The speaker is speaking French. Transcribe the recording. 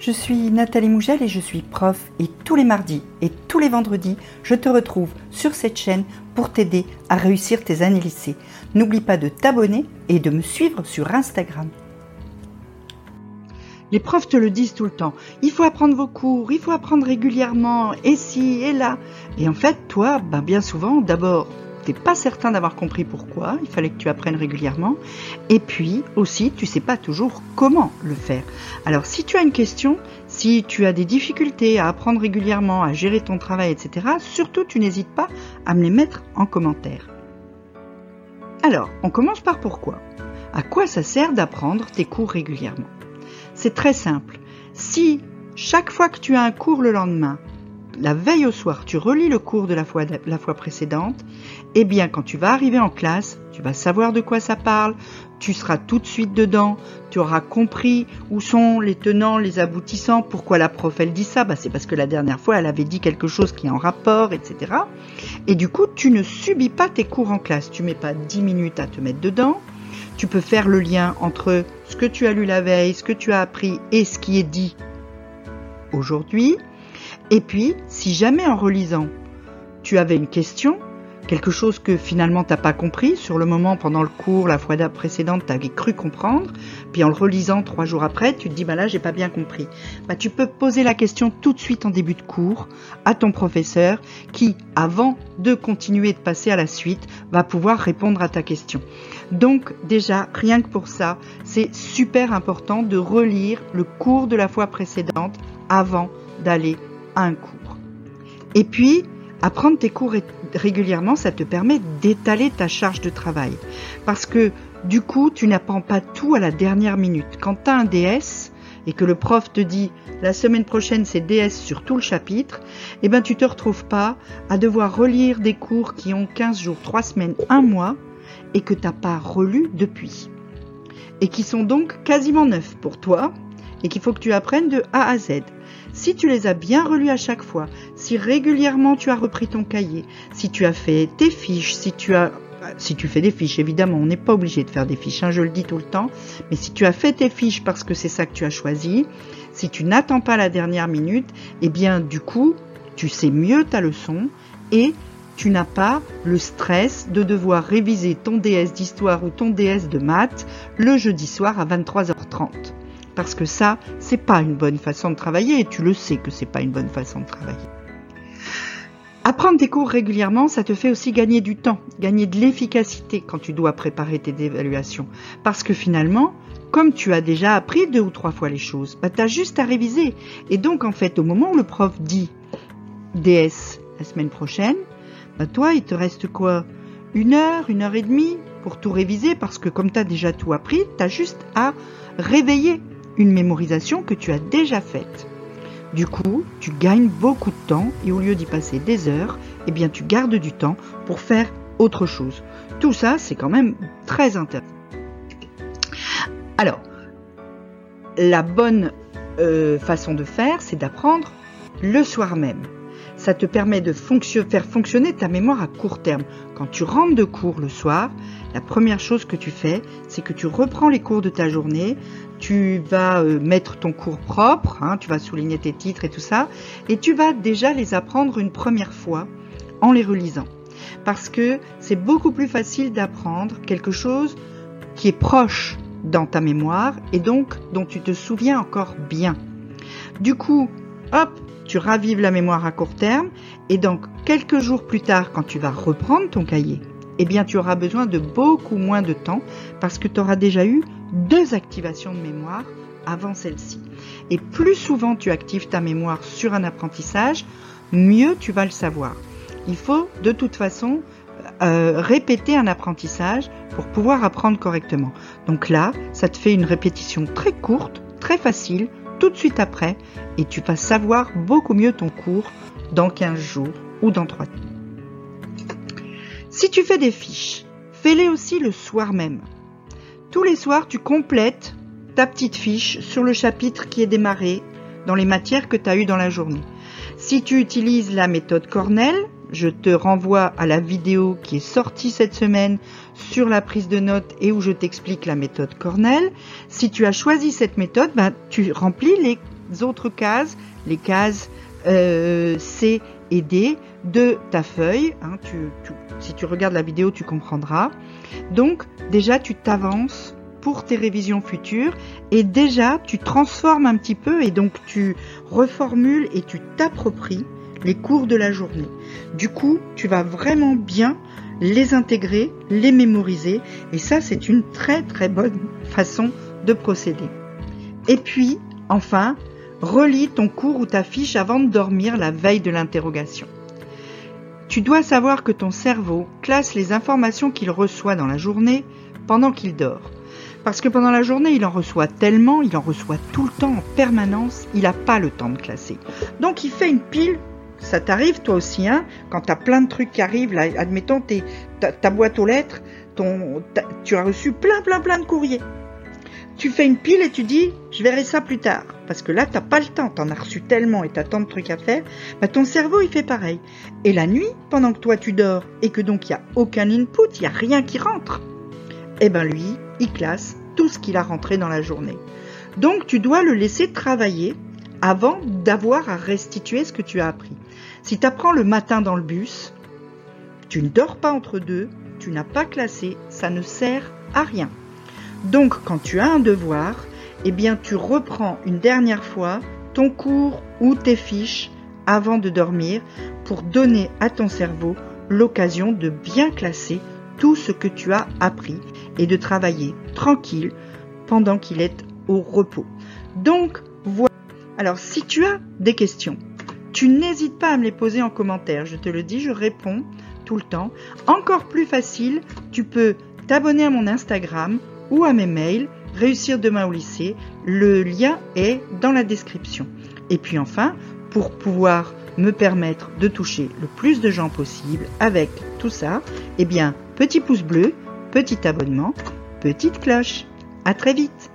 Je suis Nathalie Mougel et je suis prof et tous les mardis et tous les vendredis, je te retrouve sur cette chaîne pour t'aider à réussir tes années lycée. N'oublie pas de t'abonner et de me suivre sur Instagram. Les profs te le disent tout le temps. Il faut apprendre vos cours, il faut apprendre régulièrement, et ci, et là. Et en fait, toi, ben bien souvent, d'abord, t'es pas certain d'avoir compris pourquoi, il fallait que tu apprennes régulièrement, et puis aussi tu sais pas toujours comment le faire. Alors si tu as une question, si tu as des difficultés à apprendre régulièrement, à gérer ton travail, etc., surtout tu n'hésites pas à me les mettre en commentaire. Alors, on commence par pourquoi. À quoi ça sert d'apprendre tes cours régulièrement? C'est très simple. Si chaque fois que tu as un cours le lendemain, la veille au soir, tu relis le cours de la fois, précédente, eh bien, quand tu vas arriver en classe, tu vas savoir de quoi ça parle, tu seras tout de suite dedans, tu auras compris où sont les tenants, les aboutissants, pourquoi la prof elle dit ça, bah, c'est parce que la dernière fois elle avait dit quelque chose qui est en rapport, etc. Et du coup, tu ne subis pas tes cours en classe, tu mets pas 10 minutes à te mettre dedans, tu peux faire le lien entre ce que tu as lu la veille, ce que tu as appris et ce qui est dit aujourd'hui. Et puis, si jamais en relisant, tu avais une question, quelque chose que finalement t'as pas compris sur le moment pendant le cours la fois précédente tu avais cru comprendre puis en le relisant trois jours après tu te dis bah là j'ai pas bien compris. Bah tu peux poser la question tout de suite en début de cours à ton professeur qui avant de continuer de passer à la suite va pouvoir répondre à ta question. Donc déjà rien que pour ça c'est super important de relire le cours de la fois précédente avant d'aller un cours et puis Apprendre tes cours régulièrement, ça te permet d'étaler ta charge de travail. Parce que du coup, tu n'apprends pas tout à la dernière minute. Quand tu as un DS et que le prof te dit la semaine prochaine c'est DS sur tout le chapitre, eh ben tu te retrouves pas à devoir relire des cours qui ont 15 jours, 3 semaines, 1 mois et que tu n'as pas relu depuis. Et qui sont donc quasiment neufs pour toi et qu'il faut que tu apprennes de A à Z. Si tu les as bien relus à chaque fois, si régulièrement tu as repris ton cahier, si tu as fait tes fiches, si tu as si tu fais des fiches, évidemment, on n'est pas obligé de faire des fiches, hein, je le dis tout le temps, mais si tu as fait tes fiches parce que c'est ça que tu as choisi, si tu n'attends pas la dernière minute, eh bien, du coup, tu sais mieux ta leçon et tu n'as pas le stress de devoir réviser ton DS d'histoire ou ton DS de maths le jeudi soir à 23h30 parce que ça, c'est pas une bonne façon de travailler et tu le sais que c'est pas une bonne façon de travailler. Apprendre tes cours régulièrement, ça te fait aussi gagner du temps, gagner de l'efficacité quand tu dois préparer tes évaluations. Parce que finalement, comme tu as déjà appris deux ou trois fois les choses, bah, tu as juste à réviser. Et donc, en fait, au moment où le prof dit DS la semaine prochaine, bah, toi, il te reste quoi? Une heure, une heure et demie pour tout réviser parce que comme tu as déjà tout appris, tu as juste à réveiller une mémorisation que tu as déjà faite. Du coup, tu gagnes beaucoup de temps et au lieu d'y passer des heures, eh bien tu gardes du temps pour faire autre chose. Tout ça, c'est quand même très intéressant. Alors, la bonne euh, façon de faire, c'est d'apprendre le soir même. Ça te permet de faire fonctionner ta mémoire à court terme. Quand tu rentres de cours le soir, la première chose que tu fais, c'est que tu reprends les cours de ta journée, tu vas euh, mettre ton cours propre, hein, tu vas souligner tes titres et tout ça, et tu vas déjà les apprendre une première fois en les relisant. Parce que c'est beaucoup plus facile d'apprendre quelque chose qui est proche dans ta mémoire et donc dont tu te souviens encore bien. Du coup, hop, tu ravives la mémoire à court terme et donc quelques jours plus tard quand tu vas reprendre ton cahier, eh bien tu auras besoin de beaucoup moins de temps parce que tu auras déjà eu deux activations de mémoire avant celle-ci. Et plus souvent tu actives ta mémoire sur un apprentissage, mieux tu vas le savoir. Il faut de toute façon euh, répéter un apprentissage pour pouvoir apprendre correctement. Donc là, ça te fait une répétition très courte, très facile, tout de suite après, et tu vas savoir beaucoup mieux ton cours dans 15 jours ou dans 3 jours. Si tu fais des fiches, fais-les aussi le soir même. Tous les soirs, tu complètes ta petite fiche sur le chapitre qui est démarré dans les matières que tu as eues dans la journée. Si tu utilises la méthode Cornell, je te renvoie à la vidéo qui est sortie cette semaine sur la prise de notes et où je t'explique la méthode Cornell. Si tu as choisi cette méthode, ben, tu remplis les autres cases, les cases euh, C et D de ta feuille. Hein, si tu regardes la vidéo, tu comprendras. Donc déjà, tu t'avances pour tes révisions futures et déjà tu transformes un petit peu et donc tu reformules et tu t'appropries les cours de la journée. Du coup, tu vas vraiment bien les intégrer, les mémoriser et ça c'est une très très bonne façon de procéder. Et puis, enfin, relis ton cours ou ta fiche avant de dormir la veille de l'interrogation. Tu dois savoir que ton cerveau classe les informations qu'il reçoit dans la journée pendant qu'il dort. Parce que pendant la journée, il en reçoit tellement, il en reçoit tout le temps, en permanence, il n'a pas le temps de classer. Donc il fait une pile, ça t'arrive toi aussi, hein, quand tu as plein de trucs qui arrivent, là, admettons ta, ta, boîte aux lettres, ton, tu as reçu plein plein plein de courriers. Tu fais une pile et tu dis, je verrai ça plus tard. Parce que là, t'as pas le temps, t'en as reçu tellement et t'as tant de trucs à faire. Bah, ton cerveau, il fait pareil. Et la nuit, pendant que toi tu dors et que donc il n'y a aucun input, il n'y a rien qui rentre, eh ben lui, il classe tout ce qu'il a rentré dans la journée. Donc tu dois le laisser travailler avant d'avoir à restituer ce que tu as appris. Si tu apprends le matin dans le bus, tu ne dors pas entre deux, tu n'as pas classé, ça ne sert à rien. Donc quand tu as un devoir, eh bien tu reprends une dernière fois ton cours ou tes fiches avant de dormir pour donner à ton cerveau l'occasion de bien classer tout ce que tu as appris et de travailler tranquille pendant qu'il est au repos. Donc, voilà. Alors, si tu as des questions, tu n'hésites pas à me les poser en commentaire. Je te le dis, je réponds tout le temps. Encore plus facile, tu peux t'abonner à mon Instagram ou à mes mails, réussir demain au lycée. Le lien est dans la description. Et puis enfin, pour pouvoir me permettre de toucher le plus de gens possible avec tout ça, eh bien, petit pouce bleu, petit abonnement, petite cloche. À très vite